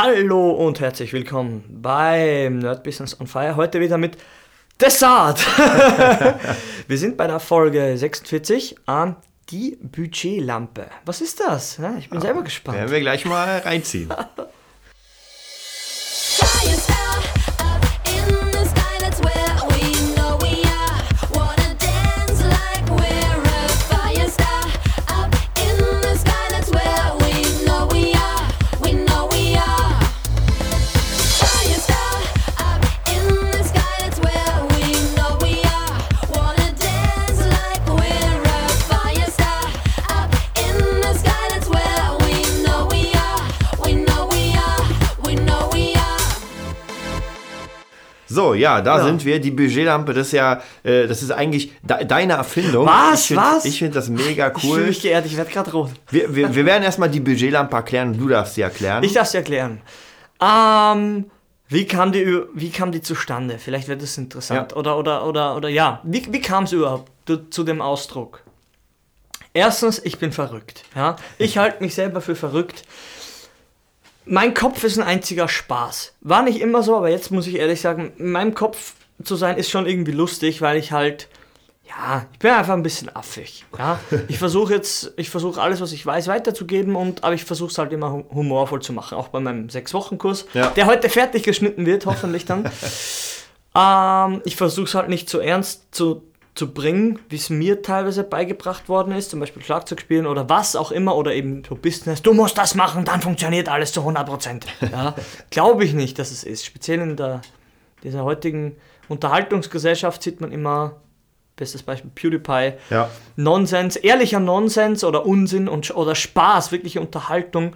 Hallo und herzlich willkommen beim Nerd Business on Fire. Heute wieder mit Dessert. Wir sind bei der Folge 46 an die Budgetlampe. Was ist das? Ich bin selber gespannt. Werden wir gleich mal reinziehen. So, ja, da Ja. sind wir. Die Budgetlampe, das ist ja, äh, das ist eigentlich de deine Erfindung. Was? Ich find, Was? Ich finde das mega Ich fühle cool. mich geehrt, ich werde gerade rot. Wir, wir, wir werden erstmal die Budgetlampe erklären und du darfst sie erklären. Ich darf es erklären. Ähm, wie kam die, wie kam die zustande? Vielleicht wird es interessant. Ja. Oder, oder, oder, oder ja, wie, wie kam es überhaupt zu, zu dem Ausdruck? Erstens, ich bin verrückt. Ja? Ich halte mich selber für verrückt. Mein Kopf ist ein einziger Spaß. War nicht immer so, aber jetzt muss ich ehrlich sagen, in meinem Kopf zu sein ist schon irgendwie lustig, weil ich halt, ja, ich bin einfach ein bisschen affig. Ja? Ich versuche jetzt, ich versuche alles, was ich weiß, weiterzugeben, und, aber ich versuche es halt immer hu- humorvoll zu machen, auch bei meinem Sechs-Wochen-Kurs, Ja. der heute fertig geschnitten wird, hoffentlich dann. ähm, ich versuche es halt nicht so ernst zu, zu bringen, wie es mir teilweise beigebracht worden ist, zum Beispiel Schlagzeug spielen oder was auch immer, oder eben so Business, du musst das machen, dann funktioniert alles zu 100%. Ja? Glaube ich nicht, dass es ist. Speziell in der, dieser heutigen Unterhaltungsgesellschaft sieht man immer, bestes Beispiel PewDiePie, ja. Nonsens, ehrlicher Nonsens oder Unsinn und, oder Spaß, wirkliche Unterhaltung.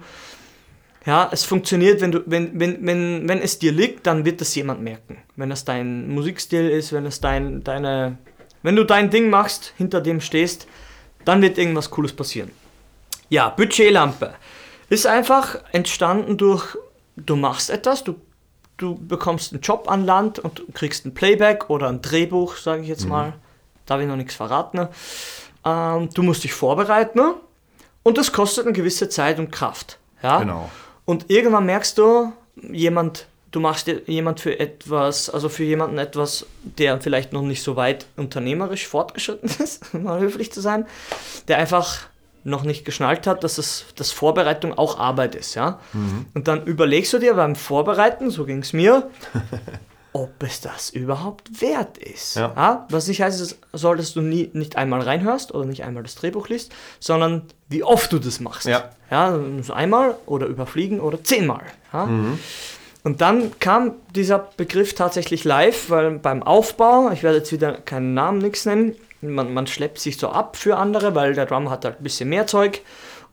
Ja, es funktioniert, wenn, du, wenn, wenn, wenn, wenn es dir liegt, dann wird das jemand merken. Wenn es dein Musikstil ist, wenn es dein, deine, wenn du dein Ding machst, hinter dem stehst, dann wird irgendwas Cooles passieren. Ja, Budgetlampe ist einfach entstanden durch, du machst etwas, du, du bekommst einen Job an Land und kriegst ein Playback oder ein Drehbuch, sage ich jetzt mal. Darf ich noch nichts verraten. ne? Ähm, du musst dich vorbereiten ne? und das kostet eine gewisse Zeit und Kraft. Ja? Genau. Und irgendwann merkst du, jemand, du machst dir jemand für etwas, also für jemanden etwas, der vielleicht noch nicht so weit unternehmerisch fortgeschritten ist, um mal höflich zu sein, der einfach noch nicht geschnallt hat, dass es dass Vorbereitung auch Arbeit ist, ja. Und dann überlegst du dir beim Vorbereiten, so ging es mir, ob es das überhaupt wert ist. Ja. Was nicht heißt, soll, dass du nie, nicht einmal reinhörst oder nicht einmal das Drehbuch liest, sondern wie oft du das machst. Ja. Ja, so einmal oder überfliegen oder zehnmal. Ja? Und dann kam dieser Begriff tatsächlich live, weil beim Aufbau, ich werde jetzt wieder keinen Namen, nichts nennen, man, man schleppt sich so ab für andere, weil der Drummer hat halt ein bisschen mehr Zeug.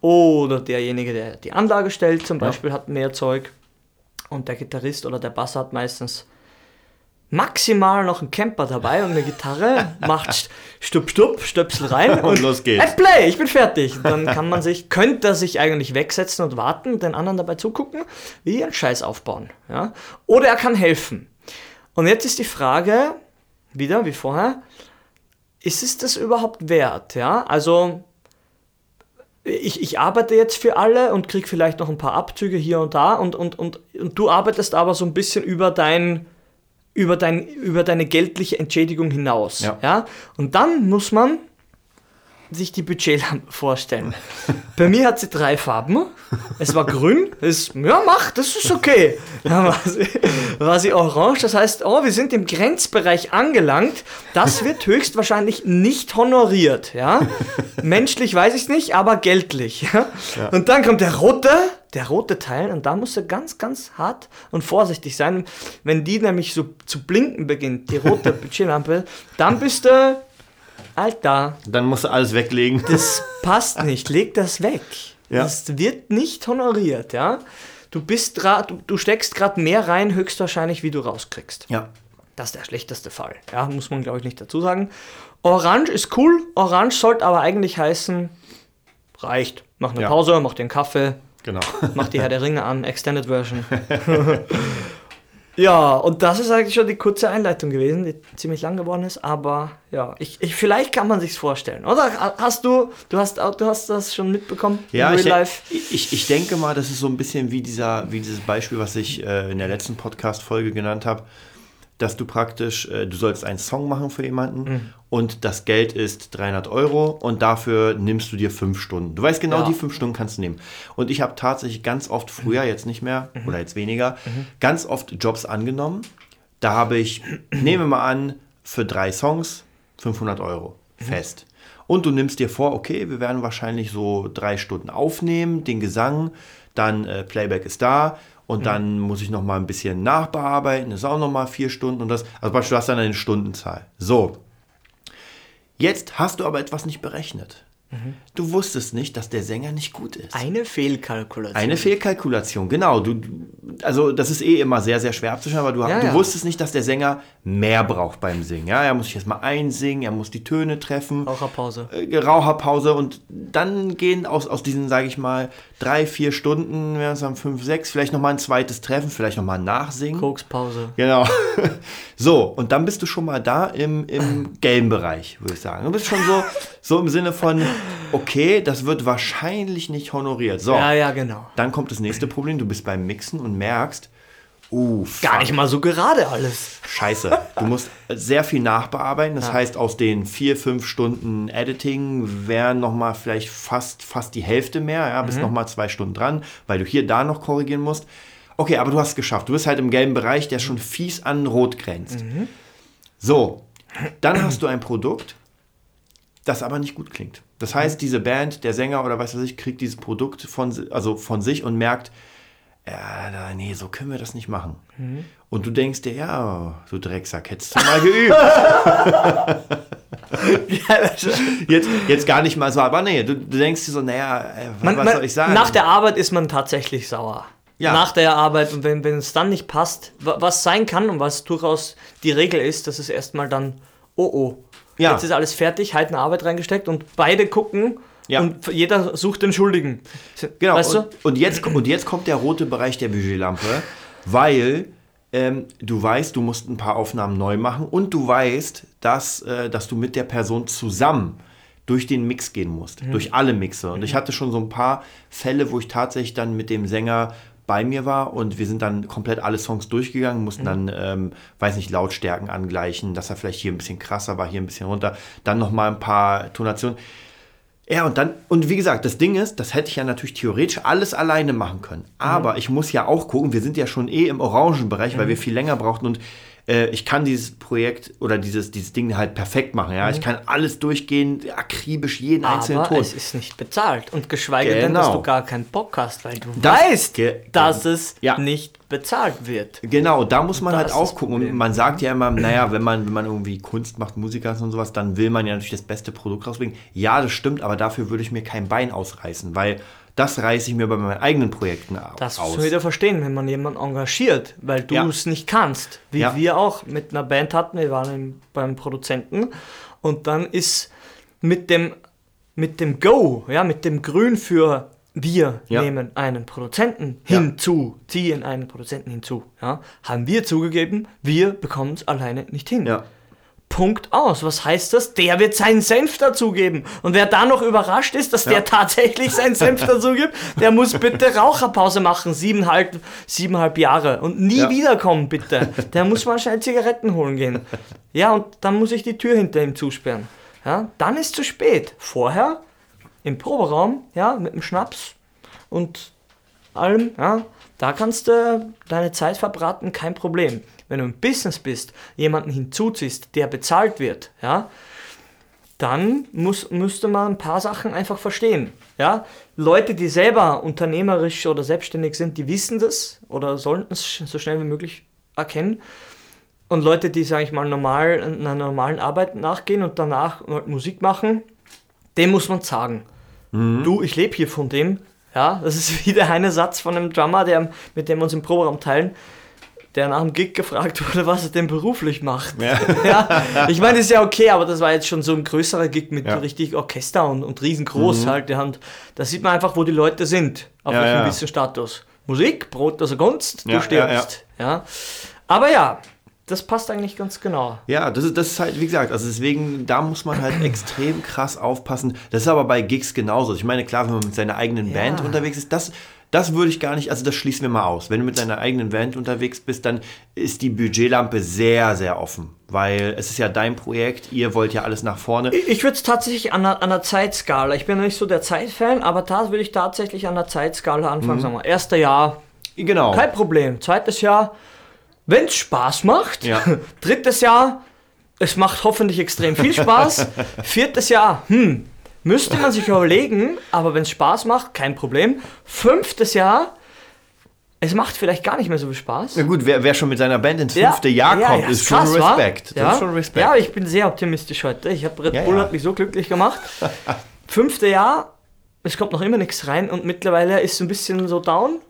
Oder derjenige, der die Anlage stellt, zum Ja. Beispiel, hat mehr Zeug. Und der Gitarrist oder der Bass hat meistens maximal noch einen Camper dabei und eine Gitarre, macht Stupp, Stupp, Stöpsel rein Und los geht's. Hey, Play, ich bin fertig. Dann kann man sich, könnte er sich eigentlich wegsetzen und warten, den anderen dabei zugucken, wie die einen Scheiß aufbauen. Ja? Oder er kann helfen. Und jetzt ist die Frage, wieder wie vorher, ist es das überhaupt wert? Ja? Also, ich, ich arbeite jetzt für alle und krieg vielleicht noch ein paar Abzüge hier und da und, und, und, und du arbeitest aber so ein bisschen über dein über, dein, über deine geldliche Entschädigung hinaus. Ja. Ja? Und dann muss man sich die Budgetlampe vorstellen. Bei mir hat sie drei Farben. Es war grün, ist, ja, mach, das ist okay. Dann war sie, war sie orange, das heißt, oh, wir sind im Grenzbereich angelangt. Das wird höchstwahrscheinlich nicht honoriert. Ja? Menschlich weiß ich es nicht, aber geldlich. Ja? Und dann kommt der rote, der rote Teil, und da musst du ganz, ganz hart und vorsichtig sein. Wenn die nämlich so zu blinken beginnt, die rote Budgetlampe, dann bist du, Alter, Dann musst du alles weglegen. das passt nicht, leg das weg. Ja. Das wird nicht honoriert, ja. Du bist grad, du, du steckst gerade mehr rein, höchstwahrscheinlich, wie du rauskriegst. ja. Das ist der schlechteste Fall. Ja, muss man glaube ich nicht dazu sagen. Orange ist cool, Orange sollte aber eigentlich heißen, reicht. Mach eine Ja. Pause, mach dir einen Kaffee, Genau. mach die Herr der Ringe an, Extended Version. Ja, und das ist eigentlich schon die kurze Einleitung gewesen, die ziemlich lang geworden ist, aber ja, ich, ich, vielleicht kann man sich's vorstellen. Oder hast du, du hast, du hast das schon mitbekommen? Ja, ich, ich, ich denke mal, das ist so ein bisschen wie, dieser, wie dieses Beispiel, was ich äh, in der letzten Podcast-Folge genannt habe, dass du praktisch, äh, du sollst einen Song machen für jemanden Mhm. und das Geld ist 300 Euro und dafür nimmst du dir fünf Stunden. Du weißt genau, Ja. die fünf Stunden kannst du nehmen. Und ich habe tatsächlich ganz oft früher, jetzt nicht mehr Mhm. oder jetzt weniger, ganz oft Jobs angenommen. Da habe ich, nehmen wir mal an, für drei Songs 500 Euro Mhm. fest. Und du nimmst dir vor, okay, wir werden wahrscheinlich so drei Stunden aufnehmen, den Gesang, dann äh, Playback ist da Mhm. und dann muss ich noch mal ein bisschen nachbearbeiten, das ist auch noch mal vier Stunden und das, also beispielsweise hast du dann eine Stundenzahl. So, jetzt hast du aber etwas nicht berechnet. Du wusstest nicht, dass der Sänger nicht gut ist. Eine Fehlkalkulation. Eine Fehlkalkulation, genau. Du, du- also das ist eh immer sehr, sehr schwer abzuschneiden, aber du, Ja, du ja. wusstest nicht, dass der Sänger mehr braucht beim Singen. Ja, er muss sich erstmal einsingen, er muss die Töne treffen. Raucherpause. Äh, Raucherpause und dann gehen aus, aus diesen, sage ich mal, drei, vier Stunden, es dann fünf, sechs, vielleicht nochmal ein zweites Treffen, vielleicht nochmal ein Nachsingen. Kokspause. Genau. So, und dann bist du schon mal da im, im gelben Bereich, würde ich sagen. Du bist schon so, so im Sinne von, okay, das wird wahrscheinlich nicht honoriert. So, Ja, ja, genau. dann kommt das nächste Problem, du bist beim Mixen und merkst, uh, Gar nicht mal so gerade alles. scheiße. Du musst sehr viel nachbearbeiten. Das heißt, aus den vier, fünf Stunden Editing wären nochmal vielleicht fast, fast die Hälfte mehr. Ja, bist nochmal zwei Stunden dran, weil du hier, da noch korrigieren musst. Okay, aber du hast es geschafft. Du bist halt im gelben Bereich, der schon fies an Rot grenzt. So, dann hast du ein Produkt, das aber nicht gut klingt. Das heißt, diese Band, der Sänger oder was weiß ich, kriegt dieses Produkt von, also von sich und merkt, ja, nee, so können wir das nicht machen. Und du denkst dir, ja, du Drecksack, hättest du mal geübt. jetzt, jetzt gar nicht mal so, aber nee, du, du denkst dir so, naja, äh, was, Man, man, soll ich sagen? Nach der Arbeit ist man tatsächlich sauer. Ja. Nach der Arbeit und wenn, wenn es dann nicht passt, wa- was sein kann und was durchaus die Regel ist, dass es erstmal dann, oh oh, Ja. jetzt ist alles fertig, halt eine Arbeit reingesteckt und beide gucken Ja. und jeder sucht den Schuldigen. Genau, Weißt du? und, und, jetzt, und jetzt kommt der rote Bereich der Budgetlampe, weil ähm, du weißt, du musst ein paar Aufnahmen neu machen und du weißt, dass, äh, dass du mit der Person zusammen durch den Mix gehen musst, durch alle Mixe. Und ich hatte schon so ein paar Fälle, wo ich tatsächlich dann mit dem Sänger bei mir war und wir sind dann komplett alle Songs durchgegangen, mussten dann, ähm, weiß nicht, Lautstärken angleichen, dass er vielleicht hier ein bisschen krasser war, hier ein bisschen runter, dann nochmal ein paar Tonationen. Ja, und dann, und wie gesagt, das Ding ist, das hätte ich ja natürlich theoretisch alles alleine machen können. Aber ich muss ja auch gucken, wir sind ja schon eh im Orangenbereich, weil wir viel länger brauchten und äh, ich kann dieses Projekt oder dieses, dieses Ding halt perfekt machen. Ja, ich kann alles durchgehen, akribisch jeden einzelnen Aber Ton. es ist nicht bezahlt. Und geschweige denn, dass Genau. du gar keinen Bock hast, weil du Das- weißt, dass es Ja. nicht bezahlt wird. Genau, da muss man Da halt auch das gucken. Und man sagt ja immer, naja, wenn man, wenn man irgendwie Kunst macht, Musiker und sowas, dann will man ja natürlich das beste Produkt rausbringen. Ja, das stimmt, aber dafür würde ich mir kein Bein ausreißen, weil das reiße ich mir bei meinen eigenen Projekten au- Das aus. muss man wieder verstehen, wenn man jemanden engagiert, weil du Ja. es nicht kannst. Wie Ja. wir auch mit einer Band hatten, wir waren im, beim Produzenten und dann ist mit dem, mit dem Go, ja, mit dem Grün für wir Ja. nehmen einen Produzenten hinzu, ziehen einen Produzenten hinzu, ja, haben wir zugegeben, wir bekommen es alleine nicht hin. Ja. Punkt aus. Was heißt das? Der wird seinen Senf dazugeben. Und wer da noch überrascht ist, dass Ja. der tatsächlich seinen Senf dazugibt, der muss bitte Raucherpause machen, siebeneinhalb, siebeneinhalb Jahre. Und nie Ja. wiederkommen, bitte. Der muss mal schnell Zigaretten holen gehen. Ja, und dann muss ich die Tür hinter ihm zusperren. Ja, dann ist zu spät. Vorher im Proberaum, ja, mit dem Schnaps und allem, ja, da kannst du deine Zeit verbraten, kein Problem. Wenn du im Business bist, jemanden hinzuziehst, der bezahlt wird, ja, dann muss, müsste man ein paar Sachen einfach verstehen. Ja? Leute, die selber unternehmerisch oder selbstständig sind, die wissen das oder sollten es so schnell wie möglich erkennen. Und Leute, die, sage ich mal, normal einer normalen Arbeit nachgehen und danach Musik machen, dem muss man sagen. Du, ich lebe hier von dem. Ja, das ist wieder ein Satz von einem Drummer, der, mit dem wir uns im Proberaum teilen, der nach dem Gig gefragt wurde, was er denn beruflich macht. Ja. Ja, ich meine, das ist ja okay, aber das war jetzt schon so ein größerer Gig mit Ja. richtig Orchester und, und riesengroß halt. Ja, und da sieht man einfach, wo die Leute sind, auf Ja, welchem gewissen Status. Musik, Brot, also Gunst, du stirbst. Ja, Aber ja, das passt eigentlich ganz genau. Ja, das ist, das ist halt, wie gesagt, also deswegen, da muss man halt extrem krass aufpassen. Das ist aber bei Gigs genauso. Ich meine, klar, wenn man mit seiner eigenen. Band unterwegs ist, das, das würde ich gar nicht, also das schließen wir mal aus. Wenn du mit deiner eigenen Band unterwegs bist, dann ist die Budgetlampe sehr, sehr offen. Weil es ist ja dein Projekt, ihr wollt ja alles nach vorne. Ich würde es tatsächlich an einer, an einer Zeitskala, ich bin ja nicht so der Zeitfan, aber da würde ich tatsächlich an der Zeitskala anfangen. Sagen wir, erster Jahr, Genau. kein Problem. Zweites Jahr, wenn es Spaß macht. Ja. Drittes Jahr, es macht hoffentlich extrem viel Spaß. Viertes Jahr, hm, müsste man sich überlegen, aber wenn es Spaß macht, kein Problem. Fünftes Jahr, es macht vielleicht gar nicht mehr so viel Spaß. Na gut, wer, wer schon mit seiner Band ins fünfte Jahr kommt, ist schon krass, wa? Respekt. Ja. Ist schon Respekt. ja, ich bin sehr optimistisch heute. Ich habe Red Ja, Bull ja. hat mich so glücklich gemacht. Fünfte Jahr, es kommt noch immer nichts rein und mittlerweile ist so ein bisschen so down.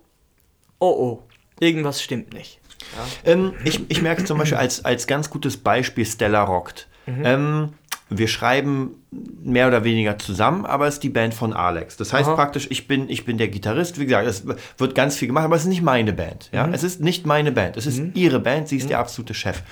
Oh oh, irgendwas stimmt nicht. Ähm, ich, ich merke zum Beispiel als, als ganz gutes Beispiel Stella Rockt. Mhm. Ähm, wir schreiben mehr oder weniger zusammen, aber es ist die Band von Alex. Das heißt Aha. praktisch, ich bin, ich bin der Gitarrist. Wie gesagt, es wird ganz viel gemacht, aber es ist nicht meine Band. Ja? Mhm. Es ist nicht meine Band. Es ist ihre Band. Sie ist der absolute Chef.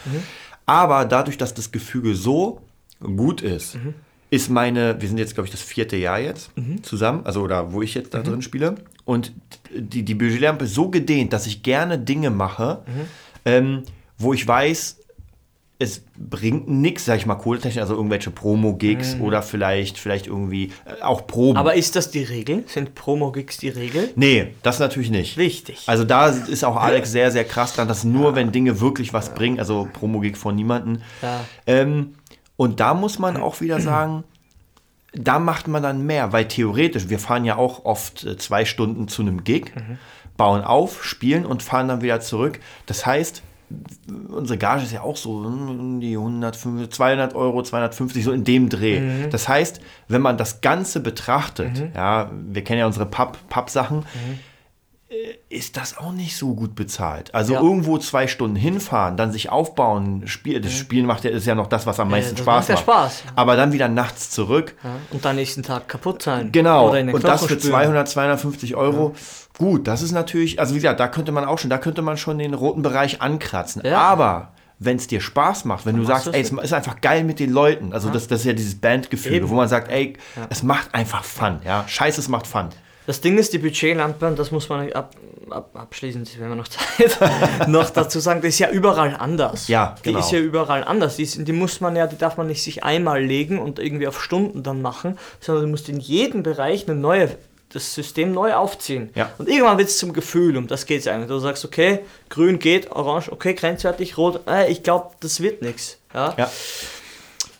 Aber dadurch, dass das Gefüge so gut ist, Mhm. ist meine, wir sind jetzt, glaube ich, das vierte Jahr jetzt Mhm. zusammen, also oder wo ich jetzt da drin spiele. Und die, die Budgetlampe ist so gedehnt, dass ich gerne Dinge mache, Mhm. ähm, wo ich weiß, es bringt nichts, sag ich mal, kohletechnisch, also irgendwelche Promo-Gigs oder vielleicht, vielleicht irgendwie äh, auch Proben. Aber ist das die Regel? Sind Promo-Gigs die Regel? nee, das natürlich nicht. Wichtig. Also da ist auch Alex sehr, sehr krass dran, dass nur wenn Dinge wirklich was bringen, also Promo-Gig von niemanden. Ja. Ähm, und da muss man auch wieder sagen, da macht man dann mehr, weil theoretisch, wir fahren ja auch oft äh, zwei Stunden zu einem Gig, bauen auf, spielen und fahren dann wieder zurück. Das heißt, unsere Gage ist ja auch so um die 150, 200 Euro, 250, so in dem Dreh. Mhm. Das heißt, wenn man das Ganze betrachtet, ja, wir kennen ja unsere Papp- Pappsachen, äh, ist das auch nicht so gut bezahlt. Also Ja. irgendwo zwei Stunden hinfahren, dann sich aufbauen, Spiel, das Spielen macht ja, ist ja noch das, was am meisten Mhm. das Spaß macht ja. Spaß. Aber dann wieder nachts zurück. Ja, und dann nächsten Tag kaputt sein. Genau. Und das für spüren. 200, 250 Euro. Gut, das ist natürlich, also wie gesagt, da könnte man auch schon, da könnte man schon den roten Bereich ankratzen. Ja. Aber wenn es dir Spaß macht, wenn du machst sagst, ey, es ist einfach geil mit den Leuten, also das, das ist ja dieses Bandgefühl, Eben. wo man sagt, ey, es macht einfach Fun, ja, scheiße, es macht Fun. Das Ding ist, die Budgetlampe, das muss man ab, ab, abschließend, wenn wir noch Zeit noch dazu sagen, die ist ja überall anders. Ja, genau. Die ist ja überall anders. Die, ist, die muss man ja, die darf man nicht sich einmal legen und irgendwie auf Stunden dann machen, sondern du musst in jedem Bereich eine neue, das System neu aufziehen. Ja. Und irgendwann wird es zum Gefühl, um das geht es eigentlich. Du sagst, okay, grün geht, orange, okay, grenzwertig, rot, äh, ich glaube, das wird nichts. Ja? Ja.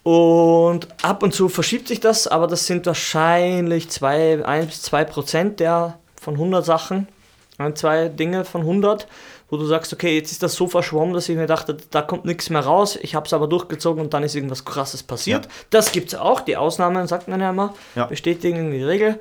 Und ab und zu verschiebt sich das, aber das sind wahrscheinlich 2, 1 bis 2 Prozent der von 100 Sachen. Ein, zwei Dinge von 100, wo du sagst, okay, jetzt ist das so verschwommen, dass ich mir dachte, da kommt nichts mehr raus. Ich habe es aber durchgezogen und dann ist irgendwas Krasses passiert. Ja. Das gibt es auch, die Ausnahmen, sagt man ja immer, Ja. bestätigen die Regel.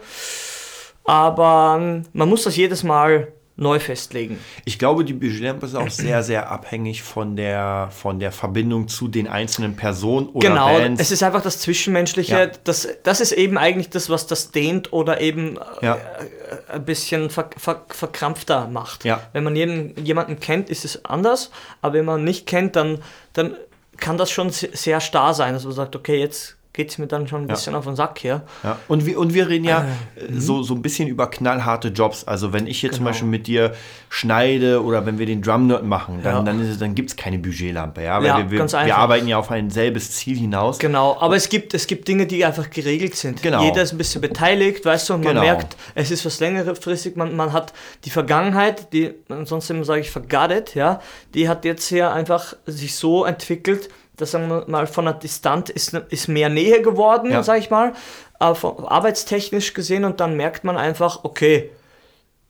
Aber ähm, man muss das jedes Mal neu festlegen. Ich glaube, die Budgetlampe ist auch sehr, sehr abhängig von der, von der Verbindung zu den einzelnen Personen oder Genau, Bands. es ist einfach das Zwischenmenschliche, Ja. das, das ist eben eigentlich das, was das dehnt oder eben Ja. äh, ein bisschen ver, ver, verkrampfter macht. Ja. Wenn man jeden, jemanden kennt, ist es anders, aber wenn man nicht kennt, dann, dann kann das schon se- sehr starr sein, dass man sagt, okay, jetzt geht es mir dann schon ein Ja. bisschen auf den Sack hier. Ja. Und, wir, und wir reden ja Äh, äh, so, so ein bisschen über knallharte Jobs. Also wenn ich hier zum Genau. Beispiel mit dir schneide oder wenn wir den Drumnut machen, dann, Ja. dann, ist es- dann gibt es keine Budgetlampe. Ja? Weil Ja, wir, wir, ganz wir einfach. arbeiten ja auf ein selbes Ziel hinaus. Genau, aber es gibt, es gibt Dinge, die einfach geregelt sind. Genau. Jeder ist ein bisschen beteiligt, weißt du, und man Genau. merkt, es ist was längerfristig, man, man hat die Vergangenheit, die, ansonsten sage ich vergadet, ja, die hat jetzt hier einfach sich so entwickelt, dass sagen wir mal von der Distanz ist, ist mehr Nähe geworden, Ja. sage ich mal, aber von, arbeitstechnisch gesehen und dann merkt man einfach, okay,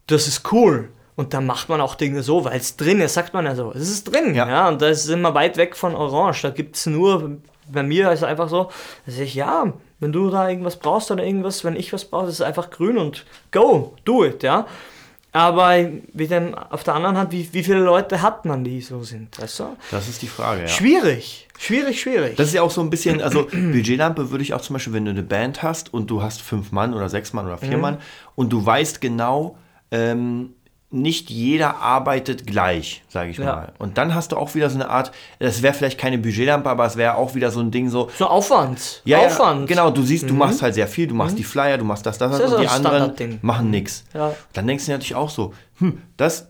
das ist cool. Und dann macht man auch Dinge so, weil es drin ist, sagt man ja so. Es ist drin, Ja. ja. und da sind wir weit weg von Orange. Da gibt es nur, bei mir ist es einfach so, dass ich, ja, wenn du da irgendwas brauchst oder irgendwas, wenn ich was brauche, ist es einfach grün und go, do it, ja. Aber wie denn auf der anderen Hand, wie, wie viele Leute hat man, die so sind, weißt du? Das ist die Frage, ja. Schwierig, schwierig, schwierig. Das ist ja auch so ein bisschen, also Budgetlampe würde ich auch zum Beispiel, wenn du eine Band hast und du hast fünf Mann oder sechs Mann oder Mhm. vier Mann und du weißt genau, ähm, nicht jeder arbeitet gleich, sage ich Ja. mal. Und dann hast du auch wieder so eine Art, das wäre vielleicht keine Budgetlampe, aber es wäre auch wieder so ein Ding so, So Aufwand. ja, Aufwand. Mhm. Ja, genau, du siehst, du machst halt sehr viel, du machst die Flyer, du machst das, das, Das und die anderen machen nichts. Ja. Dann denkst du natürlich auch so, hm, das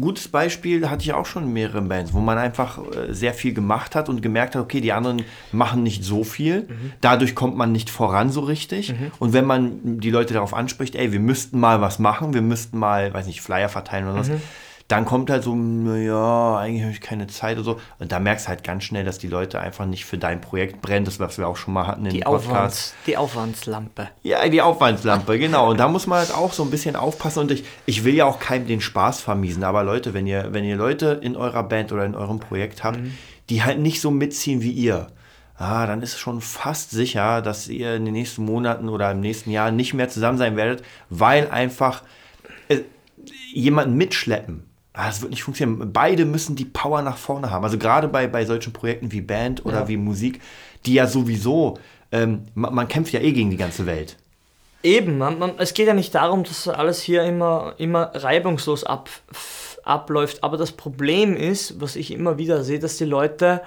gutes Beispiel hatte ich auch schon in mehreren Bands, wo man einfach äh, sehr viel gemacht hat und gemerkt hat, okay, die anderen machen nicht so viel, Mhm. dadurch kommt man nicht voran so richtig. Und wenn man die Leute darauf anspricht, ey, wir müssten mal was machen, wir müssten mal, weiß nicht, Flyer verteilen oder was, Mhm. Dann kommt halt so, naja, eigentlich habe ich keine Zeit oder so. Und da merkst du halt ganz schnell, dass die Leute einfach nicht für dein Projekt brennen, das was wir auch schon mal hatten in Die, dem Podcast. Aufwands, die Aufwandslampe. Ja, die Aufwandslampe, genau. Und da muss man halt auch so ein bisschen aufpassen. Und ich, ich will ja auch keinem den Spaß vermiesen. Aber Leute, wenn ihr, wenn ihr Leute in eurer Band oder in eurem Projekt habt, die halt nicht so mitziehen wie ihr, ah, dann ist es schon fast sicher, dass ihr in den nächsten Monaten oder im nächsten Jahr nicht mehr zusammen sein werdet, weil einfach äh, jemanden mitschleppen. Ah, das wird nicht funktionieren. Beide müssen die Power nach vorne haben. Also gerade bei, bei solchen Projekten wie Band oder Ja. wie Musik, die ja sowieso, ähm, man, man kämpft ja eh gegen die ganze Welt. Eben, man, man, es geht ja nicht darum, dass alles hier immer, immer reibungslos ab, abläuft. Aber das Problem ist, was ich immer wieder sehe, dass die Leute,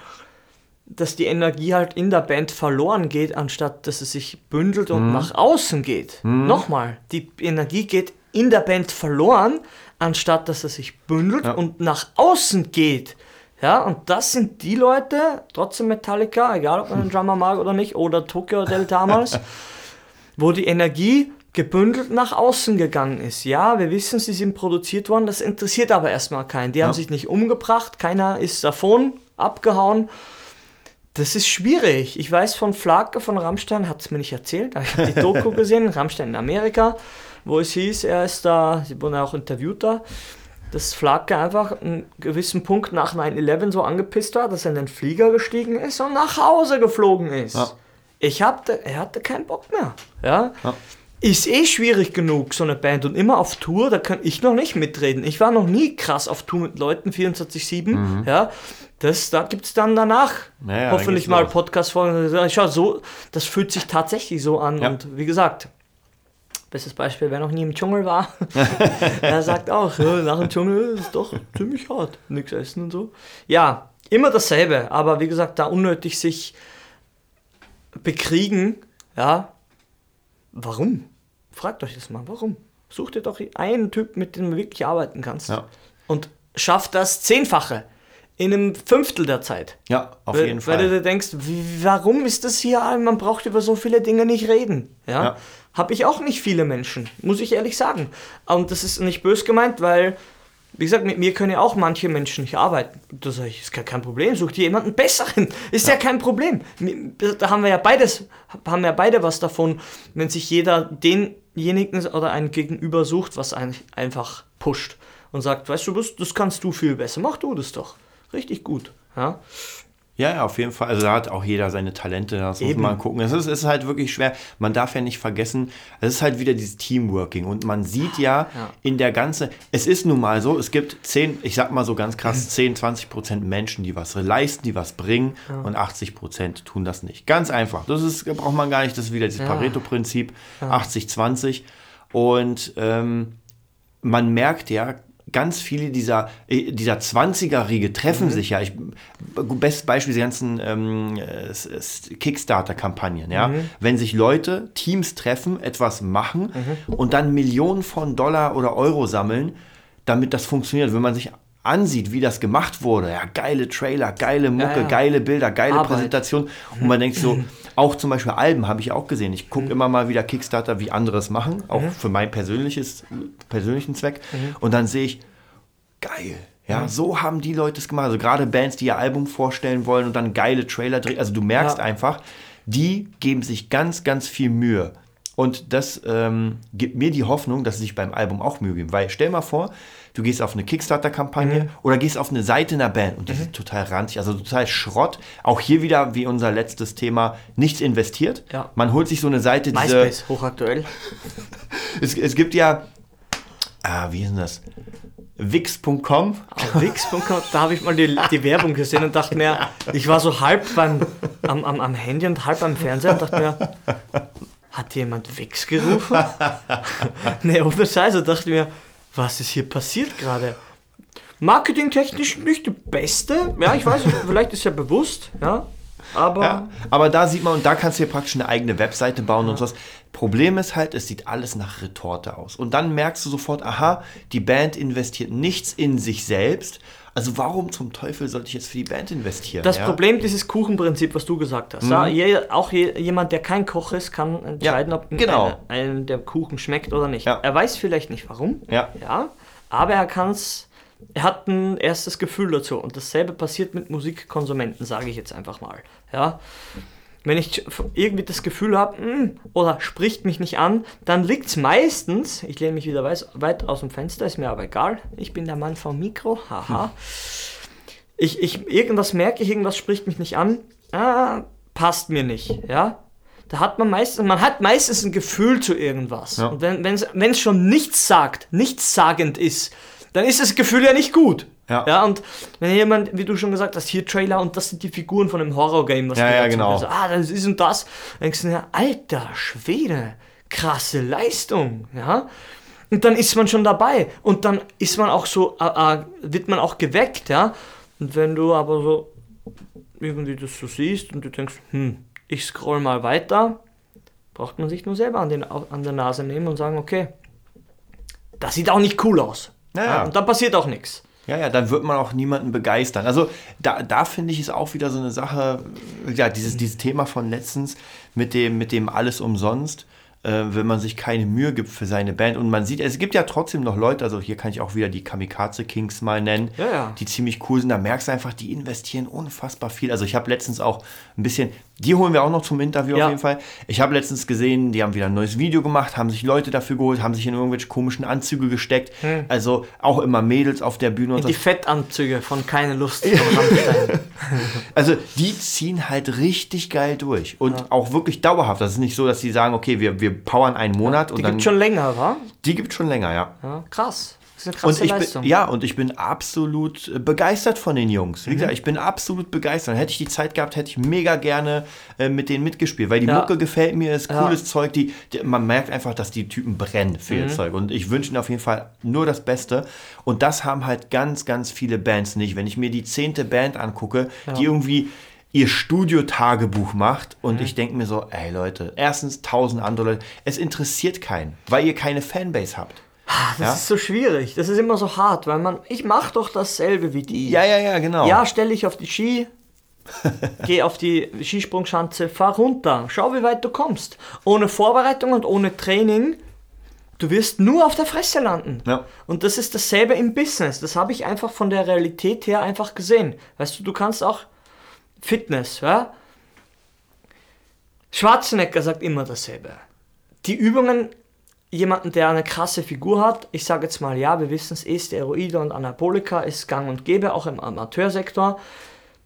dass die Energie halt in der Band verloren geht, anstatt dass es sich bündelt und Mhm. nach außen geht. Nochmal, die Energie geht in der Band verloren, anstatt dass es sich bündelt Ja. und nach außen geht. Ja, und das sind die Leute, trotzdem Metallica, egal ob man den Drummer mag oder nicht, oder Tokyo Hotel damals, wo die Energie gebündelt nach außen gegangen ist. Ja, wir wissen, sie sind produziert worden, das interessiert aber erstmal keinen. Die haben sich nicht umgebracht, keiner ist davon abgehauen. Das ist schwierig. Ich weiß von Flake von Rammstein, hat es mir nicht erzählt, aber ich habe die Doku gesehen, Rammstein in Amerika, wo es hieß, er ist da, sie wurden auch interviewt da, dass Flake einfach einen gewissen Punkt nach 9-11 so angepisst war, dass er in den Flieger gestiegen ist und nach Hause geflogen ist. Ja. Ich hatte, er hatte keinen Bock mehr. Ja? Ja. Ist eh schwierig genug, so eine Band. Und immer auf Tour, da kann ich noch nicht mitreden. Ich war noch nie krass auf Tour mit Leuten, 24-7. Ja, das, da gibt es dann danach Ja, hoffentlich mal. Podcast-Folgen. So, das fühlt sich tatsächlich so an. Und wie gesagt, bestes Beispiel, wer noch nie im Dschungel war, er sagt auch, ja, nach dem Dschungel ist es doch ziemlich hart. Nichts essen und so. Ja, immer dasselbe. Aber wie gesagt, da unnötig sich bekriegen, ja, warum? Fragt euch das mal, warum? Such dir doch einen Typ, mit dem du wirklich arbeiten kannst. Ja. Und schaff das Zehnfache in einem Fünftel der Zeit. Ja, auf weil, jeden Weil du Fall. dir denkst, warum ist das hier? Man braucht über so viele Dinge nicht reden. Ja. Ja. Habe ich auch nicht viele Menschen, muss ich ehrlich sagen. Und das ist nicht bös gemeint, weil, wie gesagt, mit mir können ja auch manche Menschen nicht arbeiten. Da sage ich, ist gar kein Problem, such dir jemanden besseren. Ist ja, kein Problem. Da haben wir ja beides, haben ja beide was davon, wenn sich jeder denjenigen oder einen Gegenüber sucht, was einen einfach pusht und sagt, weißt du was, das kannst du viel besser, mach du das doch. Richtig gut. Ja. Ja, ja, auf jeden Fall. Also da hat auch jeder seine Talente, das muss Eben. man gucken. Es ist, ist halt wirklich schwer. Man darf ja nicht vergessen, es ist halt wieder dieses Teamworking. Und man sieht ja, Ja. in der ganzen, es ist nun mal so, es gibt 10, ich sag mal so ganz krass, 10, 20 Prozent Menschen, die was leisten, die was bringen und 80 Prozent tun das nicht. Ganz einfach. Das ist, braucht man gar nicht, das ist wieder dieses Ja. Pareto-Prinzip, 80, 20. Und ähm, man merkt ja, ganz viele dieser, äh, dieser 20er-Riege treffen sich ja. Ich, bestes Beispiel, die ganzen ähm, äh, Kickstarter-Kampagnen, ja. Wenn sich Leute, Teams treffen, etwas machen und dann Millionen von Dollar oder Euro sammeln, damit das funktioniert. Wenn man sich ansieht, wie das gemacht wurde, ja, geile Trailer, geile Mucke, ja. geile Bilder, geile Arbeit. Präsentation. Und man denkt so, auch zum Beispiel Alben habe ich auch gesehen. Ich gucke immer mal wieder Kickstarter, wie andere es machen, auch für meinen persönliches, persönlichen Zweck. Und dann sehe ich, geil. Ja, so haben die Leute es gemacht. Also gerade Bands, die ihr Album vorstellen wollen und dann geile Trailer drehen. Also du merkst Ja. einfach, die geben sich ganz, ganz viel Mühe. Und das ähm, gibt mir die Hoffnung, dass sie sich beim Album auch Mühe geben. Weil stell mal vor, du gehst auf eine Kickstarter-Kampagne Mhm. oder gehst auf eine Seite einer Band und die sind total ranzig, also total Schrott. Auch hier wieder, wie unser letztes Thema, nichts investiert. Ja. Man holt sich so eine Seite, diese, MySpace, hochaktuell. es, es gibt ja, ah, wie ist denn das? Wix.com. Auf Wix.com, da habe ich mal die, die Werbung gesehen und dachte mir, ich war so halb beim, am, am, am Handy und halb am Fernseher und dachte mir, hat jemand Wix gerufen? nee, ohne Scheiße, dachte mir, was ist hier passiert gerade? Marketingtechnisch nicht die beste, ja, ich weiß, vielleicht ist ja bewusst, ja, aber Ja, aber da sieht man, und da kannst du dir praktisch eine eigene Webseite bauen und sowas. Problem ist halt, es sieht alles nach Retorte aus. Und dann merkst du sofort, aha, die Band investiert nichts in sich selbst. Also warum zum Teufel sollte ich jetzt für die Band investieren? Das ja? Problem, dieses Kuchenprinzip, was du gesagt hast. Ja, je, auch je, jemand, der kein Koch ist, kann entscheiden, Ja, ob genau. eine- einem der Kuchen schmeckt oder nicht. Ja. Er weiß vielleicht nicht warum. Ja. ja aber er kann es. Er hat ein erstes Gefühl dazu. Und dasselbe passiert mit Musikkonsumenten, sage ich jetzt einfach mal. Ja. Wenn ich irgendwie das Gefühl habe, oder spricht mich nicht an, dann liegt es meistens, ich lehne mich wieder weiß- weit aus dem Fenster, ist mir aber egal, ich bin der Mann vom Mikro, haha. Ich, ich, irgendwas merke ich, irgendwas spricht mich nicht an, ah, passt mir nicht, ja. Da hat man meistens, man hat meistens ein Gefühl zu irgendwas. Ja. Und wenn es schon nichts sagt, nichtssagend ist, dann ist das Gefühl ja nicht gut. Ja. ja, und wenn jemand, wie du schon gesagt hast, hier Trailer und das sind die Figuren von einem Horror-Game, was Ja, du ja, genau. willst. Ah, das ist und das. Dann denkst du, ja, alter Schwede, krasse Leistung, ja. Und dann ist man schon dabei. Und dann ist man auch so, äh, äh, wird man auch geweckt, ja. Und wenn du aber so irgendwie das so siehst und du denkst, hm, ich scroll mal weiter, braucht man sich nur selber an, den, an der Nase nehmen und sagen, okay, das sieht auch nicht cool aus. Ja, ja. Und dann passiert auch nichts. Ja, ja, dann wird man auch niemanden begeistern. Also da, da finde ich es auch wieder so eine Sache, ja, dieses, dieses Thema von letztens mit dem, mit dem alles umsonst, äh, wenn man sich keine Mühe gibt für seine Band. Und man sieht, es gibt ja trotzdem noch Leute, also hier kann ich auch wieder die Kamikaze Kings mal nennen, Ja, ja. die ziemlich cool sind. Da merkst du einfach, die investieren unfassbar viel. Also ich habe letztens auch ein bisschen, die holen wir auch noch zum Interview Ja. auf jeden Fall. Ich habe letztens gesehen, die haben wieder ein neues Video gemacht, haben sich Leute dafür geholt, haben sich in irgendwelche komischen Anzüge gesteckt. Also auch immer Mädels auf der Bühne und die Fettanzüge von Keine Lust. Also die ziehen halt richtig geil durch und auch wirklich dauerhaft. Das ist nicht so, dass sie sagen, okay, wir, wir powern einen Monat und Die dann. gibt schon länger, wa? die gibt schon länger, ja. Ja, krass. Das ist eine Und ich Leistung. bin, ja, und ich bin absolut äh, begeistert von den Jungs. Wie Mhm. gesagt, ich bin absolut begeistert. Hätte ich die Zeit gehabt, hätte ich mega gerne äh, mit denen mitgespielt, weil die Ja. Mucke gefällt mir, ist Ja. cooles Zeug. Die, die, man merkt einfach, dass die Typen brennen für Mhm. ihr Zeug. Und ich wünsche ihnen auf jeden Fall nur das Beste. Und das haben halt ganz, ganz viele Bands nicht. Wenn ich mir die zehnte Band angucke, die irgendwie ihr Studio-Tagebuch macht und Mhm. ich denke mir so, ey Leute, erstens tausend andere Leute, es interessiert keinen, weil ihr keine Fanbase habt. Das Ja? ist so schwierig. Das ist immer so hart, weil man, ich mache doch dasselbe wie die. Ja, ja, ja, genau. Ja, stell dich auf die Ski, geh auf die Skisprungschanze, fahr runter, schau, wie weit du kommst. Ohne Vorbereitung und ohne Training, du wirst nur auf der Fresse landen. Ja. Und das ist dasselbe im Business. Das habe ich einfach von der Realität her einfach gesehen. Weißt du, du kannst auch Fitness, ja? Schwarzenegger sagt immer dasselbe. Die Übungen, jemanden, der eine krasse Figur hat, ich sage jetzt mal, ja, wir wissen es, eh, Steroide und Anabolika ist gang und gäbe, auch im Amateursektor.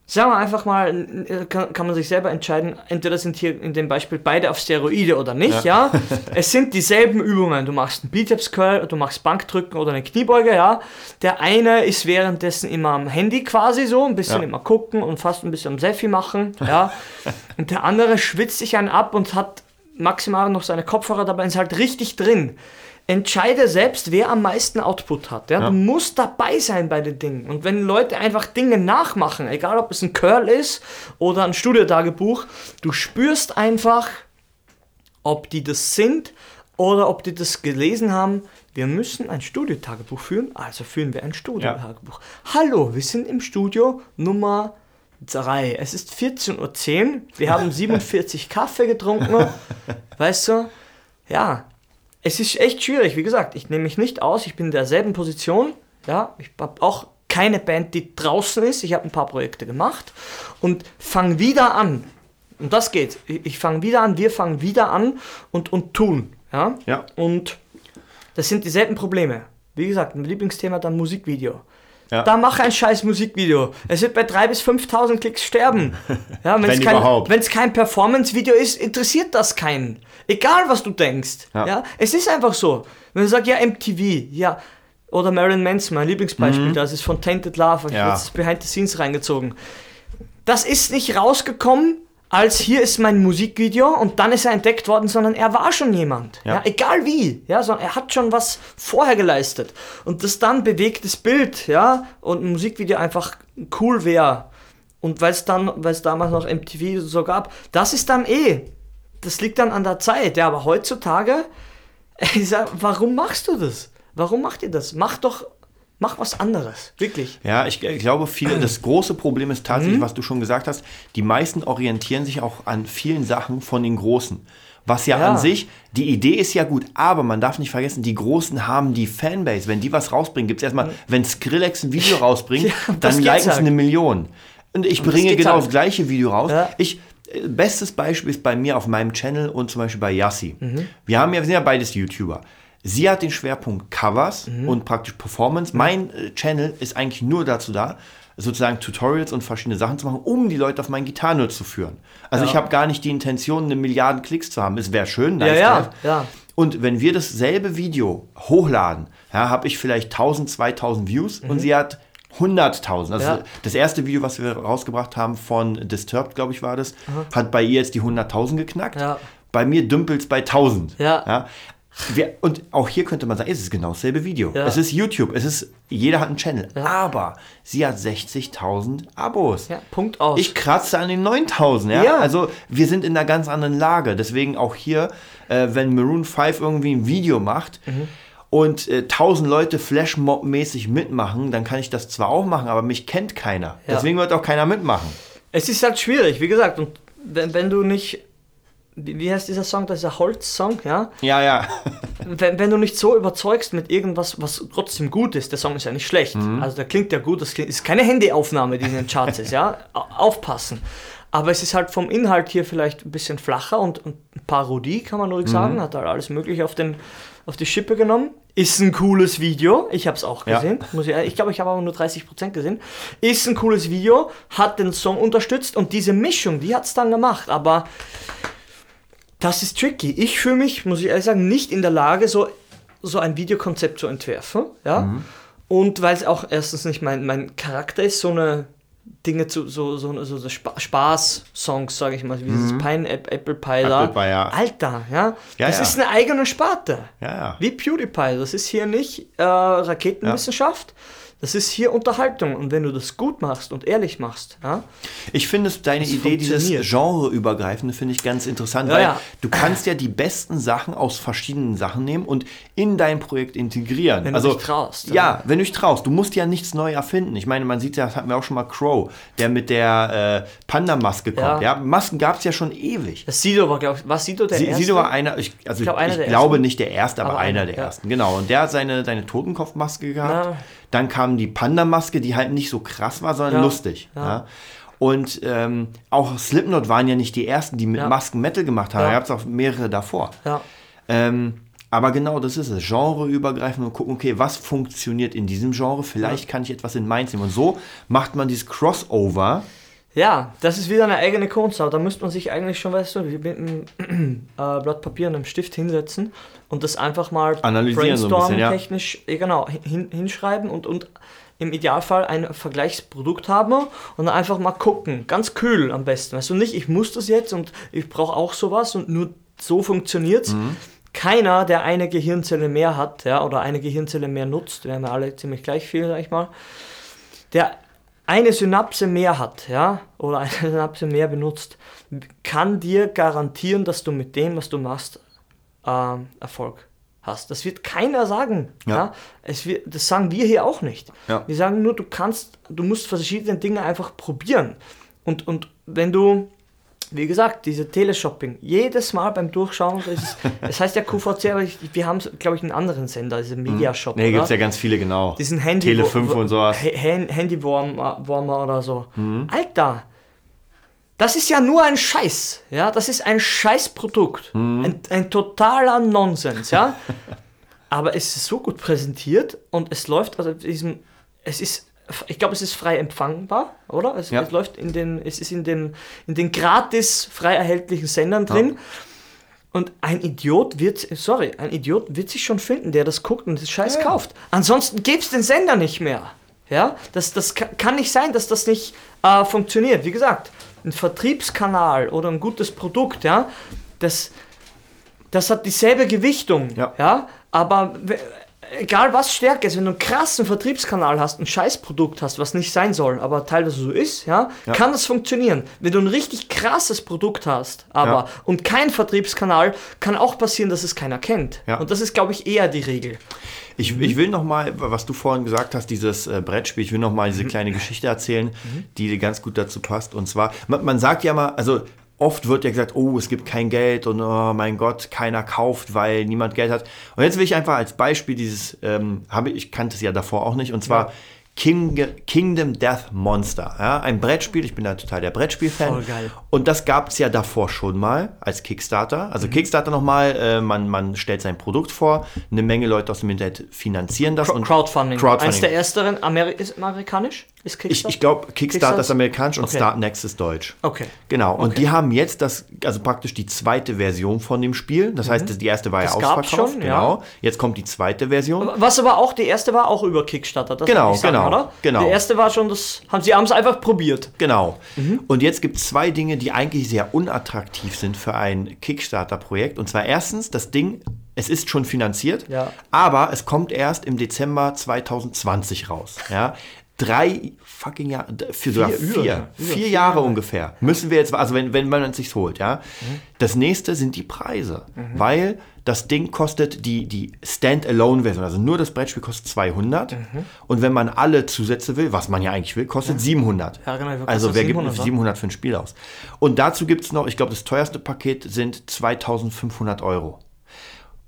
Sagen wir einfach mal, äh, kann, kann man sich selber entscheiden, entweder sind hier in dem Beispiel beide auf Steroide oder nicht, ja. es sind dieselben Übungen. Du machst einen Bizeps Curl, du machst Bankdrücken oder eine Kniebeuge, ja. Der eine ist währenddessen immer am Handy quasi so, ein bisschen Ja. immer gucken und fast ein bisschen am Selfie machen, ja. und der andere schwitzt sich einen ab und hat maximal noch seine Kopfhörer dabei und ist halt richtig drin. Entscheide selbst, wer am meisten Output hat. Ja? Ja. Du musst dabei sein bei den Dingen. Und wenn Leute einfach Dinge nachmachen, egal ob es ein Curl ist oder ein Studiotagebuch, du spürst einfach, ob die das sind oder ob die das gelesen haben. Wir müssen ein Studiotagebuch führen, also führen wir ein Studiotagebuch. Hallo, wir sind im Studio Nummer 3. Es ist 14.10 Uhr. Wir haben 47 Kaffee getrunken. Weißt du? Ja. Es ist echt schwierig. Wie gesagt, ich nehme mich nicht aus. Ich bin in derselben Position. Ja, ich habe auch keine Band, die draußen ist. Ich habe ein paar Projekte gemacht und fange wieder an. Und das geht. Ich, ich fange wieder an, wir fangen wieder an und, und tun. Ja? Ja. Und das sind dieselben Probleme. Wie gesagt, mein Lieblingsthema dann Musikvideo. Ja. Da mach ein scheiß Musikvideo. Es wird bei 3.000 bis 5.000 Klicks sterben. Ja, Wenn kein, überhaupt. Wenn es kein Performance-Video ist, interessiert das keinen. Egal, was du denkst. Ja. Ja. Es ist einfach so. Wenn du sagst, ja, MTV, ja, oder Marilyn Manson, mein Lieblingsbeispiel, das ist von Tainted Love, ich Mhm. Ja. habe jetzt Behind the Scenes reingezogen. Das ist nicht rausgekommen, als hier ist mein Musikvideo und dann ist er entdeckt worden, sondern er war schon jemand. Ja. Ja. egal wie. Ja, sondern er hat schon was vorher geleistet. Und das dann bewegtes Bild, ja, und ein Musikvideo einfach cool wäre. Und weil es dann, weil es damals noch MTV so gab, das ist dann eh. Das liegt dann an der Zeit. Ja, aber heutzutage, ich sag, warum machst du das? Warum macht ihr das? Mach doch, mach was anderes. Wirklich. Ja, ich, ich glaube, viele, das große Problem ist tatsächlich, was du schon gesagt hast, die meisten orientieren sich auch an vielen Sachen von den Großen. Was ja, Ja. an sich, die Idee ist ja gut, aber man darf nicht vergessen, die Großen haben die Fanbase. Wenn die was rausbringen, gibt es erstmal, wenn Skrillex ein Video rausbringt, Ja, das dann liken es halt. eine Million. Und ich bringe geht's genau halt. das gleiche Video raus. Ja. Ich, äh, bestes Beispiel ist bei mir auf meinem Channel und zum Beispiel bei Yassi. Mhm. Wir haben ja, wir sind ja beides YouTuber. Sie hat den Schwerpunkt Covers Mhm. und praktisch Performance. Mein äh, Channel ist eigentlich nur dazu da, sozusagen Tutorials und verschiedene Sachen zu machen, um die Leute auf mein Gitarrenhirt zu führen. Also ich habe gar nicht die Intention, eine Milliarden Klicks zu haben. Es wäre schön, nice Ja, ja, ja. Und wenn wir dasselbe Video hochladen, ja, habe ich vielleicht 1000, 2000 Views und sie hat 100.000. Also Mhm. Ja. das erste Video, was wir rausgebracht haben von Disturbed, glaube ich, war das, hat bei ihr jetzt die 100.000 geknackt. Ja. Bei mir dümpelt es bei 1000. Ja. Wir, und auch hier könnte man sagen, es ist genau dasselbe Video. Ja. Es ist YouTube, es ist, jeder hat einen Channel. Aber sie hat 60.000 Abos. Ja, Punkt aus. Ich kratze an den 9000, ja? Ja. Also wir sind in einer ganz anderen Lage. Deswegen auch hier, äh, wenn Maroon 5 irgendwie ein Video macht Mhm. und äh, 1000 Leute Flashmob-mäßig mitmachen, dann kann ich das zwar auch machen, aber mich kennt keiner. Ja. Deswegen wird auch keiner mitmachen. Es ist halt schwierig, wie gesagt. Und wenn, wenn du nicht. Wie heißt dieser Song? Das ist ein Holz-Song, ja? Ja, ja. Wenn, wenn du nicht so überzeugst mit irgendwas, was trotzdem gut ist, der Song ist ja nicht schlecht. Also der klingt ja gut, das klingt, ist keine Handyaufnahme, die in den Charts ist, ja? Au- Aufpassen. Aber es ist halt vom Inhalt hier vielleicht ein bisschen flacher und, und Parodie, kann man ruhig sagen. Hat halt alles Mögliche auf, den, auf die Schippe genommen. Ist ein cooles Video. Ich habe es auch Ja. gesehen. Muss ich ich glaube, ich habe aber nur 30% gesehen. Ist ein cooles Video, hat den Song unterstützt und diese Mischung, die hat es dann gemacht. Aber das ist tricky. Ich fühle mich, muss ich ehrlich sagen, nicht in der Lage, so, so ein Videokonzept zu entwerfen. Ja? Und weil es auch erstens nicht mein, mein Charakter ist, so eine Dinge zu, so, so, so, so Spa Spaß-Songs, sage ich mal, wie dieses Pine Ap- Apple Pie da. Apple Pie, ja. Alter, ja. Ja, das ja. ist eine eigene Sparte. Ja, ja. Wie PewDiePie. Das ist hier nicht äh, Raketenwissenschaft. Das ist hier Unterhaltung. Und wenn du das gut machst und ehrlich machst, ja, Ich finde deine Idee, dieses. Genreübergreifende, finde ich ganz interessant, Ja, weil ja. du kannst ja die besten Sachen aus verschiedenen Sachen nehmen und in dein Projekt integrieren. Wenn du also, dich traust, Ja, ja. wenn du dich traust. Du musst ja nichts neu erfinden. Ich meine, man sieht ja, das hatten wir auch schon mal Crow, der mit der äh, Panda-Maske kommt. Ja. Masken gab es ja schon ewig. das Sido war, glaube ich, war Sido der Sie, Erste? Sido war einer, ich, also ich, glaub, einer ich glaube ersten. nicht der erste, aber, Aber einer einer, der ersten. Genau. Und der hat seine, seine Totenkopfmaske gehabt. Ja. Dann kam die Panda-Maske, die halt nicht so krass war, sondern Ja. lustig. Ja. Und ähm, auch Slipknot waren ja nicht die ersten, die mit. Masken Metal gemacht haben. Da gab es auch mehrere davor. Ähm, aber genau das ist es. Genreübergreifend und gucken, okay, was funktioniert in diesem Genre? Vielleicht kann ich etwas in meins nehmen. Und so macht man dieses Crossover. Ja, das ist wieder eine eigene Kunst, aber da müsste man sich eigentlich schon, weißt du, mit einem äh, Blatt Papier und einem Stift hinsetzen und das einfach mal Analysieren so ein bisschen, ja. technisch ja, genau, hin, hinschreiben und, und im Idealfall ein Vergleichsprodukt haben und dann einfach mal gucken, ganz kühl am besten. Weißt du nicht, ich muss das jetzt und ich brauche auch sowas und nur so funktioniert's. Mhm. Keiner, der eine Gehirnzelle mehr hat, ja, oder eine Gehirnzelle mehr nutzt, wir haben ja alle ziemlich gleich viel, sag ich mal, der eine Synapse mehr hat, ja, oder eine Synapse mehr benutzt, kann dir garantieren, dass du mit dem, was du machst, ähm, Erfolg hast. Das wird keiner sagen. Ja. Ja. Es wird, das sagen wir hier auch nicht. Ja. Wir sagen nur, du kannst, du musst verschiedene Dinge einfach probieren. Und, und wenn du, wie gesagt, diese Teleshopping, jedes Mal beim Durchschauen, das, ist, das heißt ja QVC, aber ich, wir haben, glaube ich, einen anderen Sender, diese Mediashop. Nee, gibt es ja ganz viele, genau. diesen Handy Tele 5 und sowas. Ha- Han- Handywarmer Warmer oder so. Mhm. Alter, das ist ja nur ein Scheiß, ja, das ist ein Scheißprodukt, Mhm. ein, ein totaler Nonsens, ja. Aber es ist so gut präsentiert und es läuft, also diesem, es ist, ich glaube, es ist frei empfangbar, oder? Es, Ja. es läuft in den, es ist in den, in den gratis frei erhältlichen Sendern drin. Und ein Idiot wird, sorry, ein Idiot wird sich schon finden, der das guckt und das Scheiß kauft. Ansonsten gäbe es den Sender nicht mehr. Ja, das, das ka- kann nicht sein, dass das nicht äh, funktioniert. Wie gesagt, ein Vertriebskanal oder ein gutes Produkt, ja, das, das hat dieselbe Gewichtung, Ja. aber we- egal was stärker ist, wenn du einen krassen Vertriebskanal hast, ein Scheißprodukt hast, was nicht sein soll, aber teilweise so ist, ja, Ja. kann das funktionieren. Wenn du ein richtig krasses Produkt hast, aber Ja. und kein Vertriebskanal, kann auch passieren, dass es keiner kennt. Ja. Und das ist, glaube ich, eher die Regel. Ich, ich will noch mal, was du vorhin gesagt hast, dieses äh, Brettspiel, ich will noch mal diese kleine Geschichte erzählen, die ganz gut dazu passt. Und zwar, man, man sagt ja mal, also oft wird ja gesagt, oh, es gibt kein Geld und oh mein Gott, keiner kauft, weil niemand Geld hat. Und jetzt will ich einfach als Beispiel dieses, ähm, habe ich kannte es ja davor auch nicht, und zwar King, Kingdom Death Monster. Ja, ein Brettspiel, ich bin da total der Brettspiel-Fan. Voll geil. Und das gab es ja davor schon mal als Kickstarter. Mhm. Also Kickstarter nochmal, äh, man, man stellt sein Produkt vor, eine Menge Leute aus dem Internet finanzieren das. und Crowdfunding. Crowdfunding. Eins der ersteren Ameri ist amerikanisch? Ist ich Kickstarter? ich glaube, Kickstarter ist amerikanisch und Okay. Startnext ist deutsch. Okay. Genau, und Okay. die haben jetzt das, also praktisch die zweite Version von dem Spiel. Das heißt, die erste war Mhm. Das ja ausverkauft. schon, genau. ja. Jetzt kommt die zweite Version. Was aber auch, die erste war auch über Kickstarter. Das Genau, sagen, genau, oder? genau. Die erste war schon, das haben sie haben es einfach probiert. Genau. Mhm. Und jetzt gibt es zwei Dinge, die eigentlich sehr unattraktiv sind für ein Kickstarter-Projekt. Und zwar erstens, das Ding, es ist schon finanziert, Ja. aber es kommt erst im Dezember 2020 raus. Ja. Drei fucking Jahre, für sogar Vier, vier, vier, vier Jahre ungefähr. Müssen wir jetzt, also wenn, wenn man es sich holt, ja. Das nächste sind die Preise, weil das Ding kostet die, die Standalone-Version, also nur das Brettspiel kostet 200 und wenn man alle Zusätze will, was man ja eigentlich will, kostet 700. Ja, genau, also wer 700, gibt wa? 700 für ein Spiel aus? Und dazu gibt es noch, ich glaube, das teuerste Paket sind 2500 Euro.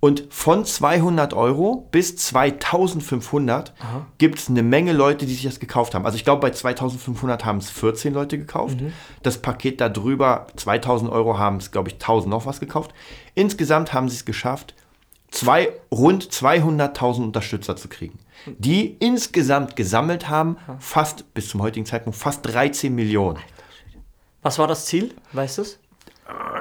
Und von 200 Euro bis 2500 gibt es eine Menge Leute, die sich das gekauft haben. Also ich glaube, bei 2500 haben es 14 Leute gekauft. Mhm. Das Paket da drüber, 2000 Euro, haben es, glaube ich, 1000 noch was gekauft. Insgesamt haben sie es geschafft, zwei, rund 200.000 Unterstützer zu kriegen, die insgesamt gesammelt haben, fast bis zum heutigen Zeitpunkt, fast 13 Millionen. Was war das Ziel? Weißt du es?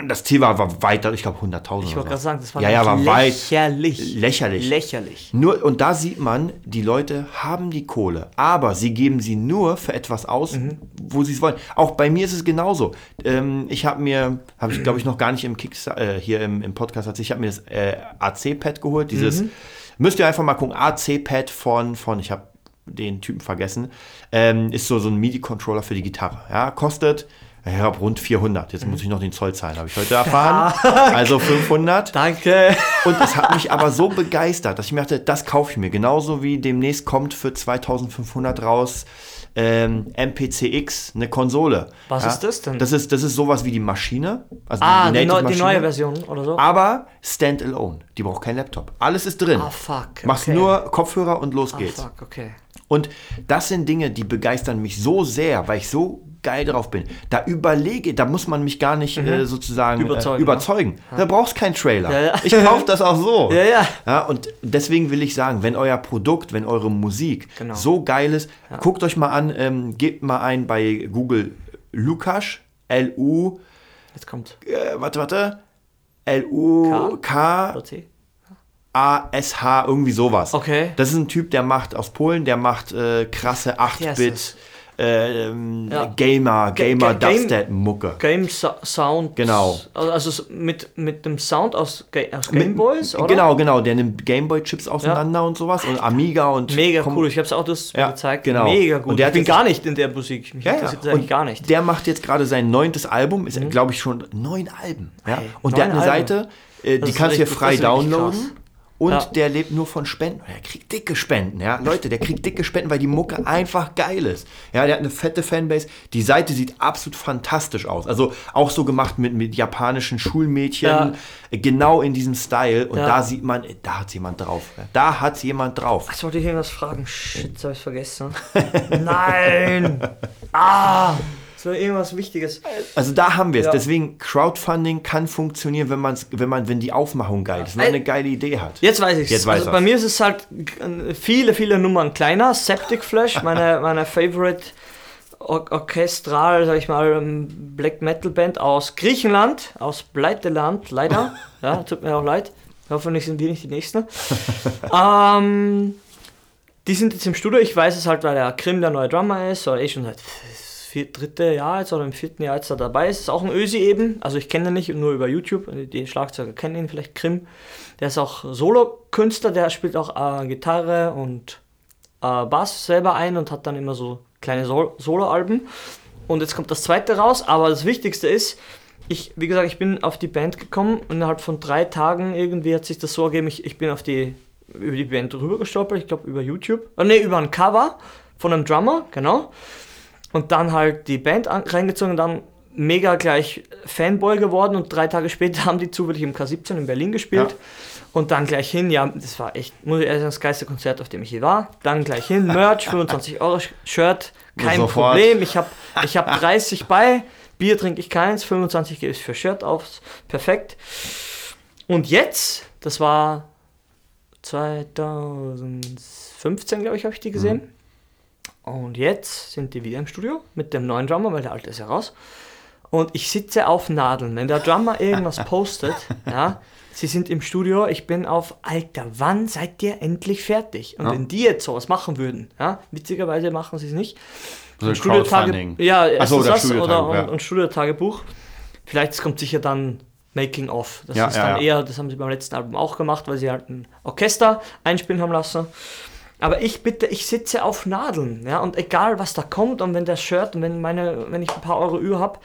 Das Ziel war, war weiter, ich glaube 100.000 Ich wollte so. gerade sagen, das war ja, ja, war weit lächerlich. lächerlich. Lächerlich. Nur, und da sieht man, die Leute haben die Kohle, aber sie geben sie nur für etwas aus, Mhm. wo sie es wollen. Auch bei mir ist es genauso. Ähm, ich habe mir, habe ich glaube ich noch gar nicht im Kickstarter, äh, hier im, im Podcast erzählt, ich habe mir das äh, AC-Pad geholt, dieses, Mhm. müsst ihr einfach mal gucken, AC-Pad von, von, ich habe den Typen vergessen, ähm, ist so, so ein MIDI-Controller für die Gitarre. Ja, kostet, ich glaube, rund 400. Jetzt muss ich noch den Zoll zahlen, habe ich heute erfahren. Also 500. Danke. Und es hat mich aber so begeistert, dass ich mir dachte, das kaufe ich mir. Genauso wie demnächst kommt für 2500 raus ähm, MPCX, eine Konsole. Was ist das denn? Das ist, das ist sowas wie die Maschine. Also Ah, die, Native neu, die neue Version oder so? Aber standalone. Die braucht kein Laptop. Alles ist drin. Ah, fuck, Machst okay. nur Kopfhörer und los Ah, geht's. fuck, okay. Und das sind Dinge, die begeistern mich so sehr, weil ich so geil drauf bin. Da überlege, da muss man mich gar nicht äh, sozusagen Überzeugen, äh, überzeugen. Da brauchst keinen Trailer. Ja, ja. Ich kaufe das auch so. Ja, ja. ja. Und deswegen will ich sagen, wenn euer Produkt, wenn eure Musik Genau. so geil ist, guckt euch mal an, ähm, gebt mal ein bei Google Lukas, L-U, Jetzt kommt. äh, warte, warte, L-U-K, Oder C? A-S-H, irgendwie sowas. Okay. Das ist ein Typ, der macht aus Polen, der macht äh, krasse der ist 8-Bit das. äh, ähm, Ja. Gamer, Ga- Gamer Ga- Game- Dubstep-Mucke. Game Sa Sound. Genau. Also, also mit, mit dem Sound aus, Ga aus Gameboys, oder? Genau, genau, der nimmt Gameboy-Chips auseinander und sowas und Amiga und Mega cool. Ich habe es auch das Ja, gezeigt. genau. Mega gut. Und der ich hat bin gar nicht in der Musik. Mich Ja, ja. interessiert Und gar nicht. Mhm. Der macht jetzt gerade sein neuntes Album, ist glaube ich schon neun Alben. Ja? Hey, und der hat neun eine Alben. Seite, äh, die kannst du hier frei downloaden. krass. Und Ja. der lebt nur von Spenden. Der kriegt dicke Spenden, ja. Leute, der kriegt dicke Spenden, weil die Mucke einfach geil ist. Ja, der hat eine fette Fanbase. Die Seite sieht absolut fantastisch aus. Also auch so gemacht mit, mit japanischen Schulmädchen. Ja. Genau in diesem Style. Und Ja. da sieht man, da hat jemand drauf. Da hat jemand drauf. Jetzt wollte ich irgendwas fragen. Shit, habe ich vergessen. Nein! Ah! War irgendwas Wichtiges. Also da haben wir es. Ja. Deswegen Crowdfunding kann funktionieren, wenn man wenn man wenn die Aufmachung geil ist, wenn man Äh, eine geile Idee hat. Jetzt weiß ich es. Also er's. bei mir ist es halt viele, viele Nummern kleiner. Septic Flash, meine, meine Favorite Or orchestral, sag ich mal, ähm, Black Metal Band aus Griechenland, aus Pleiteland, leider. ja, tut mir auch leid. Hoffentlich sind wir nicht die Nächsten. ähm, die sind jetzt im Studio. Ich weiß es halt, weil der Krim der neue Drummer ist, oder eh schon seit vier, dritte Jahr jetzt oder im vierten Jahr jetzt da dabei ist. Ist auch ein Ösi eben. Also ich kenne ihn nicht, nur über YouTube. Die Schlagzeuger kennen ihn vielleicht, Krim. Der ist auch Solo-Künstler, der spielt auch äh, Gitarre und äh, Bass selber ein und hat dann immer so kleine Sol Solo-Alben. Und jetzt kommt das zweite raus, aber das Wichtigste ist, ich, wie gesagt, ich bin auf die Band gekommen und innerhalb von drei Tagen irgendwie hat sich das so ergeben, ich, ich bin auf die, über die Band drüber gestolpert, ich glaube über YouTube, oh ne, über ein Cover von einem Drummer, genau. Und dann halt die Band an, reingezogen und dann mega gleich Fanboy geworden und drei Tage später haben die zufällig im K17 in Berlin gespielt. Ja. Und dann gleich hin, ja, das war echt, muss ich ehrlich sagen, das geilste Konzert, auf dem ich je war. Dann gleich hin, Merch, 25 Euro Shirt, kein Sofort. Problem. Ich habe ich hab 30 bei, Bier trinke ich keins, 25 gebe ich für Shirt auf, perfekt. Und jetzt, das war 2015, glaube ich, habe ich die gesehen. Und jetzt sind die wieder im Studio mit dem neuen Drummer, weil der alte ist ja raus. Und ich sitze auf Nadeln. Wenn der Drummer irgendwas postet, ja, sie sind im Studio, ich bin auf, Alter, wann seid ihr endlich fertig? Und Ja. wenn die jetzt sowas machen würden, ja, witzigerweise machen sie es nicht. So Ein Studiotage-. Ja, so, das oder Studiotagebuch, und, ja. und Studiotagebuch. Vielleicht kommt sicher dann Making of. Das Ja, ist ja, dann ja. eher, das haben sie beim letzten Album auch gemacht, weil sie halt ein Orchester einspielen haben lassen. Aber ich bitte, ich sitze auf Nadeln, ja, und egal was da kommt und wenn das Shirt und wenn meine, wenn ich ein paar Euro über habe,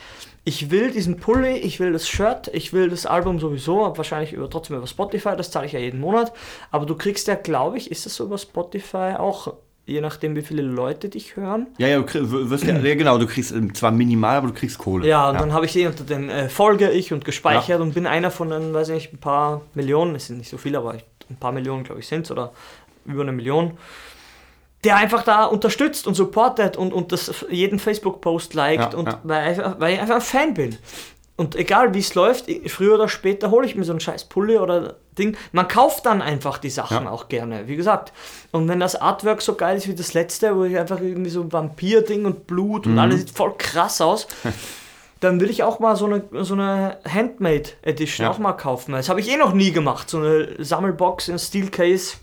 ich will diesen Pulli, ich will das Shirt, ich will das Album sowieso, wahrscheinlich über, trotzdem über Spotify, das zahle ich ja jeden Monat. Aber du kriegst ja, glaube ich, ist das so über Spotify auch, je nachdem wie viele Leute dich hören. Ja, ja, du krieg- wirst ja, ja, genau, du kriegst ähm, zwar minimal, aber du kriegst Kohle. Ja, und dann habe ich die unter den äh, Folge ich und gespeichert Ja. und bin einer von den, weiß ich nicht, ein paar Millionen, es sind nicht so viele, aber ein paar Millionen, glaube ich, sind oder über eine Million, der einfach da unterstützt und supportet und, und das jeden Facebook-Post liked Ja, und ja. Weil, einfach, weil ich einfach ein Fan bin. Und egal wie es läuft, ich- früher oder später hole ich mir so einen scheiß Pulli oder Ding. Man kauft dann einfach die Sachen Ja. auch gerne, wie gesagt. Und wenn das Artwork so geil ist wie das letzte, wo ich einfach irgendwie so ein Vampir-Ding und Blut Mhm. und alles sieht voll krass aus, dann will ich auch mal so eine, so eine Handmade Edition Ja. auch mal kaufen. Das habe ich eh noch nie gemacht. So eine Sammelbox in Steel Case.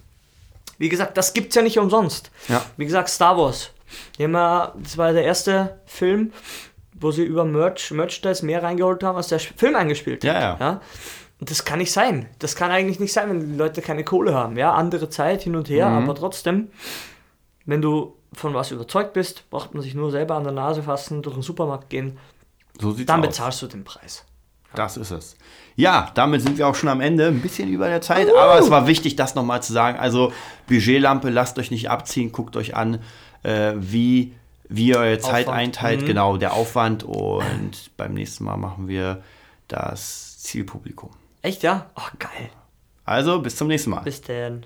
Wie gesagt, das gibt's ja nicht umsonst. Ja. Wie gesagt, Star Wars. Ja, das war der erste Film, wo sie über Merch, Merchandise mehr reingeholt haben, als der Film eingespielt Ja, hat. ja. Und das kann nicht sein. Das kann eigentlich nicht sein, wenn die Leute keine Kohle haben. Ja, andere Zeit hin und her, Mhm. aber trotzdem, wenn du von was überzeugt bist, braucht man sich nur selber an der Nase fassen, durch den Supermarkt gehen, So sieht's dann aus. bezahlst du den Preis. Das ist es. Ja, damit sind wir auch schon am Ende. Ein bisschen über der Zeit, aber es war wichtig, das nochmal zu sagen. Also, Budgetlampe, lasst euch nicht abziehen, guckt euch an, äh, wie, wie ihr eure Zeit Aufwand. einteilt, Mhm. genau, der Aufwand. Und beim nächsten Mal machen wir das Zielpublikum. Echt, ja? Ach, geil. Also, bis zum nächsten Mal. Bis star